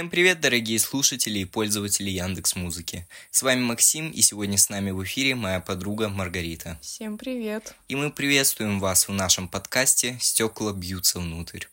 Всем привет, дорогие слушатели и пользователи Яндекс Музыки. С вами Максим, и сегодня с нами в эфире моя подруга Маргарита. Всем привет. И мы приветствуем вас в нашем подкасте «Стекла бьются внутрь».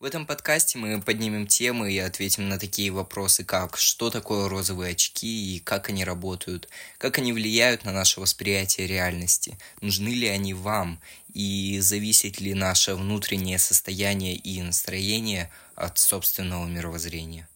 В этом подкасте мы поднимем темы и ответим на такие вопросы, как что такое розовые очки и как они работают, как они влияют на наше восприятие реальности, нужны ли они вам и зависит ли наше внутреннее состояние и настроение от собственного мировоззрения.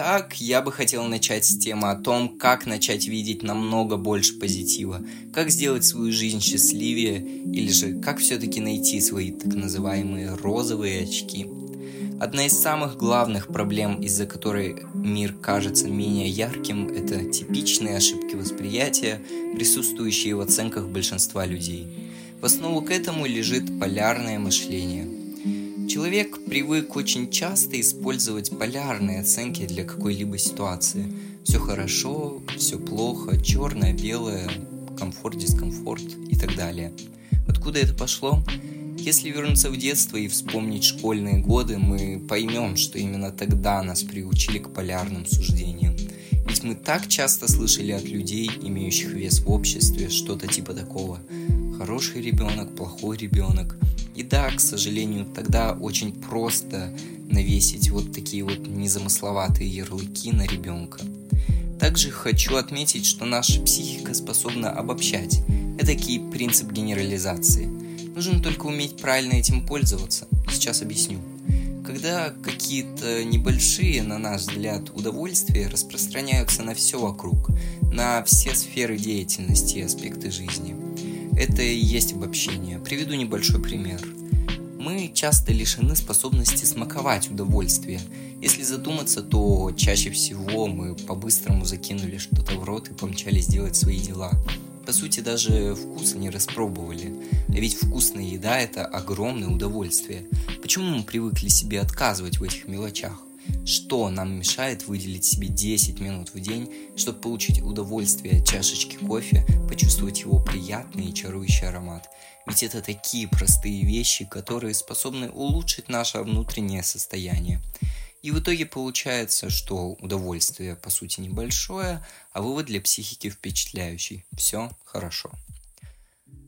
Итак, я бы хотел начать с темы о том, как начать видеть намного больше позитива, как сделать свою жизнь счастливее, или же как все-таки найти свои так называемые розовые очки. Одна из самых главных проблем, из-за которой мир кажется менее ярким, это типичные ошибки восприятия, присутствующие в оценках большинства людей. В основу к этому лежит полярное мышление. Человек привык очень часто использовать полярные оценки для какой-либо ситуации. Все хорошо, все плохо, черное, белое, комфорт, дискомфорт и так далее. Откуда это пошло? Если вернуться в детство и вспомнить школьные годы, мы поймем, что именно тогда нас приучили к полярным суждениям. Ведь мы так часто слышали от людей, имеющих вес в обществе, что-то типа такого – хороший ребенок, плохой ребенок. И да, к сожалению, тогда очень просто навесить вот такие вот незамысловатые ярлыки на ребенка. Также хочу отметить, что наша психика способна обобщать. Это такой принцип генерализации. Нужно только уметь правильно этим пользоваться. Сейчас объясню. Когда какие-то небольшие, на наш взгляд, удовольствия распространяются на все вокруг, на все сферы деятельности и аспекты жизни – это и есть обобщение. Приведу небольшой пример. Мы часто лишены способности смаковать удовольствие. Если задуматься, то чаще всего мы по-быстрому закинули что-то в рот и помчались делать свои дела. По сути, даже вкусы не распробовали. А ведь вкусная еда – это огромное удовольствие. Почему мы привыкли себе отказывать в этих мелочах? Что нам мешает выделить себе 10 минут в день, чтобы получить удовольствие от чашечки кофе, почувствовать его приятный и чарующий аромат? Ведь это такие простые вещи, которые способны улучшить наше внутреннее состояние. И в итоге получается, что удовольствие по сути небольшое, а вывод для психики впечатляющий. Все хорошо.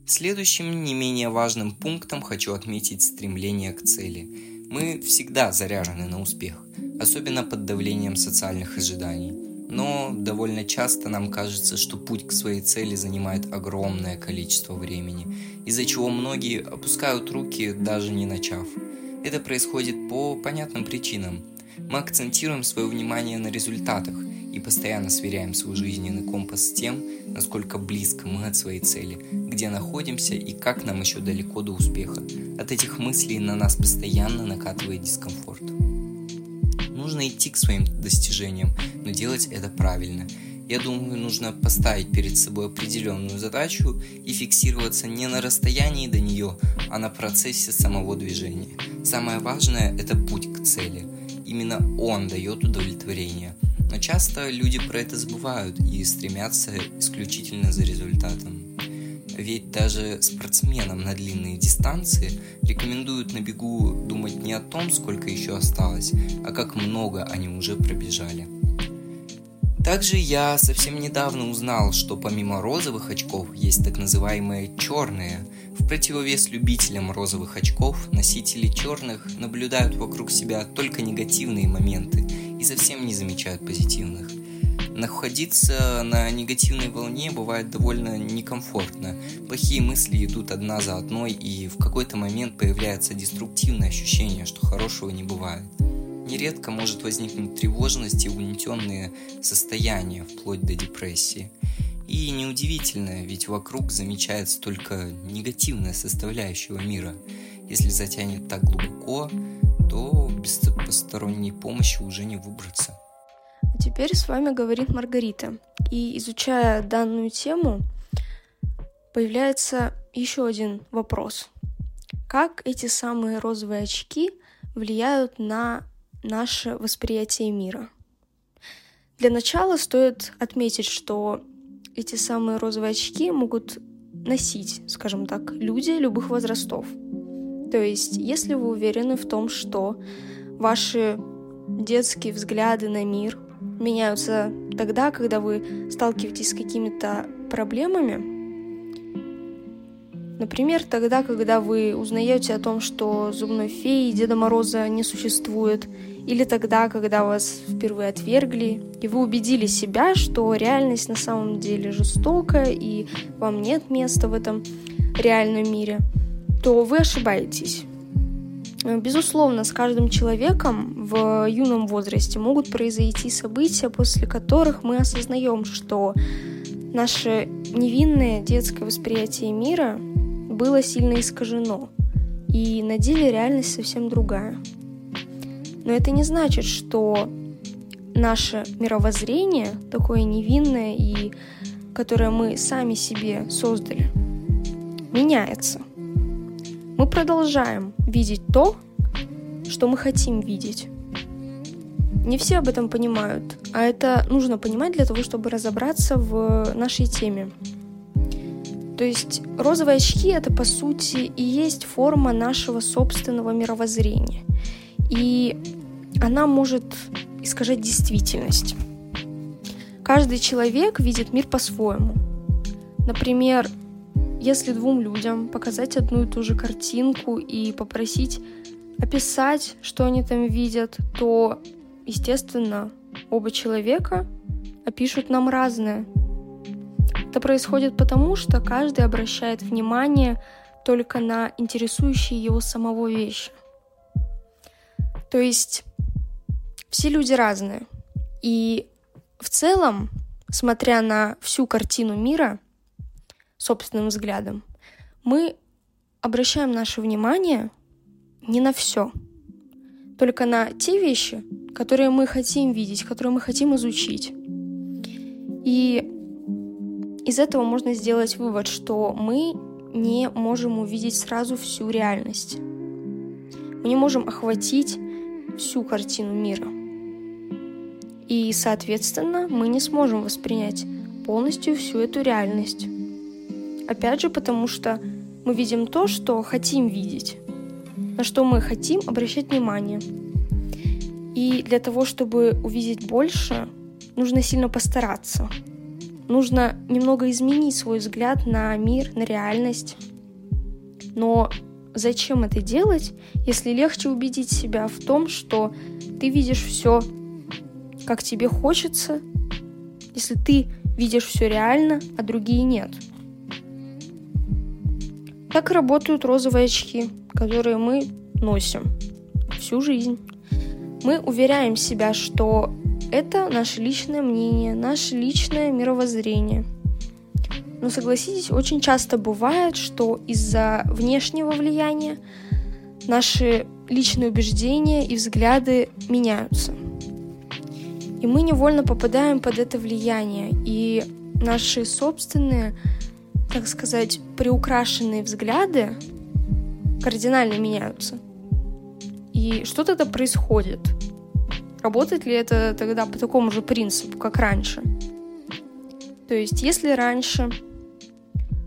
Следующим не менее важным пунктом хочу отметить стремление к цели. Мы всегда заряжены на успех, особенно под давлением социальных ожиданий. Но довольно часто нам кажется, что путь к своей цели занимает огромное количество времени, из-за чего многие опускают руки, даже не начав. Это происходит по понятным причинам. Мы акцентируем свое внимание на результатах и постоянно сверяем свой жизненный компас с тем, насколько близко мы от своей цели, где находимся и как нам еще далеко до успеха. От этих мыслей на нас постоянно накатывает дискомфорт. Нужно идти к своим достижениям, но делать это правильно. Я думаю, нужно поставить перед собой определенную задачу и фиксироваться не на расстоянии до нее, а на процессе самого движения. Самое важное – это путь к цели. Именно он дает удовлетворение – но часто люди про это забывают и стремятся исключительно за результатом. Ведь даже спортсменам на длинные дистанции рекомендуют на бегу думать не о том, сколько еще осталось, а как много они уже пробежали. Также я совсем недавно узнал, что помимо розовых очков есть так называемые черные. В противовес любителям розовых очков, носители черных наблюдают вокруг себя только негативные моменты и совсем не замечают позитивных. Находиться на негативной волне бывает довольно некомфортно. Плохие мысли идут одна за одной, и в какой-то момент появляется деструктивное ощущение, что хорошего не бывает. Нередко может возникнуть тревожность и угнетенные состояния, вплоть до депрессии. И неудивительно, ведь вокруг замечается только негативная составляющего мира. Если затянет так глубоко, то без посторонней помощи уже не выбраться. А теперь с вами говорит Маргарита. И изучая данную тему, появляется еще один вопрос. Как эти самые розовые очки влияют на наше восприятие мира? Для начала стоит отметить, что эти самые розовые очки могут носить, скажем так, люди любых возрастов – То есть, если вы уверены в том, что ваши детские взгляды на мир меняются тогда, когда вы сталкиваетесь с какими-то проблемами, Например, тогда, когда вы узнаете о том, что зубной феи и Деда Мороза не существует, или тогда, когда вас впервые отвергли, и вы убедили себя, что реальность на самом деле жестокая, и вам нет места в этом реальном мире, то вы ошибаетесь. Безусловно, с каждым человеком в юном возрасте могут произойти события, после которых мы осознаем, что наше невинное детское восприятие мира было сильно искажено, и на деле реальность совсем другая. Но это не значит, что наше мировоззрение, такое невинное и которое мы сами себе создали, меняется. Мы продолжаем видеть то, что мы хотим видеть. Не все об этом понимают, а это нужно понимать для того, чтобы разобраться в нашей теме. То есть розовые очки это по сути и есть форма нашего собственного мировоззрения. И она может искажать действительность. Каждый человек видит мир по-своему. Например, если двум людям показать одну и ту же картинку и попросить описать, что они там видят, то, естественно, оба человека опишут нам разное. Это происходит потому, что каждый обращает внимание только на интересующие его самого вещи. То есть все люди разные. И в целом, смотря на всю картину мира собственным взглядом, мы обращаем наше внимание не на все, только на те вещи, которые мы хотим видеть, которые мы хотим изучить. И из этого можно сделать вывод, что мы не можем увидеть сразу всю реальность. Мы не можем охватить всю картину мира. И, соответственно, мы не сможем воспринять полностью всю эту реальность. Опять же, потому что мы видим то, что хотим видеть, на что мы хотим обращать внимание. И для того, чтобы увидеть больше, нужно сильно постараться – Нужно немного изменить свой взгляд на мир, на реальность. Но зачем это делать, если легче убедить себя в том, что ты видишь все, как тебе хочется, если ты видишь все реально, а другие нет. Так работают розовые очки, которые мы носим всю жизнь. Мы уверяем себя, что это наше личное мнение, наше личное мировоззрение. Но согласитесь, очень часто бывает, что из-за внешнего влияния наши личные убеждения и взгляды меняются. И мы невольно попадаем под это влияние, и наши собственные, так сказать, приукрашенные взгляды кардинально меняются. И что тогда происходит? Работает ли это тогда по такому же принципу, как раньше? То есть, если раньше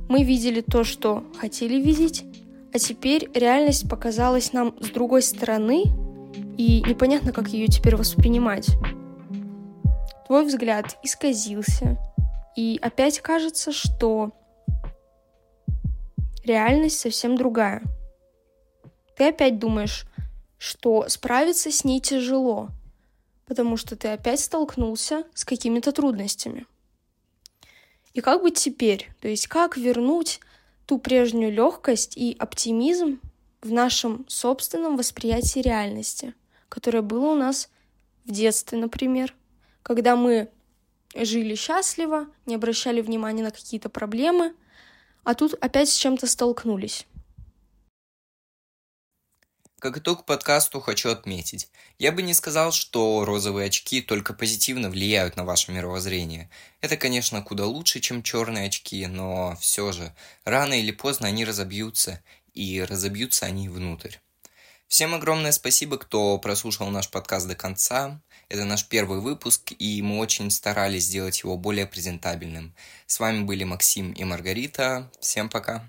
мы видели то, что хотели видеть, а теперь реальность показалась нам с другой стороны, и непонятно, как ее теперь воспринимать. Твой взгляд исказился, и опять кажется, что реальность совсем другая. Ты опять думаешь, что справиться с ней тяжело – потому что ты опять столкнулся с какими-то трудностями. И как быть теперь? То есть как вернуть ту прежнюю легкость и оптимизм в нашем собственном восприятии реальности, которое было у нас в детстве, например, когда мы жили счастливо, не обращали внимания на какие-то проблемы, а тут опять с чем-то столкнулись. Как итог подкасту хочу отметить. Я бы не сказал, что розовые очки только позитивно влияют на ваше мировоззрение. Это, конечно, куда лучше, чем черные очки, но все же, рано или поздно они разобьются, и разобьются они внутрь. Всем огромное спасибо, кто прослушал наш подкаст до конца. Это наш первый выпуск, и мы очень старались сделать его более презентабельным. С вами были Максим и Маргарита. Всем пока.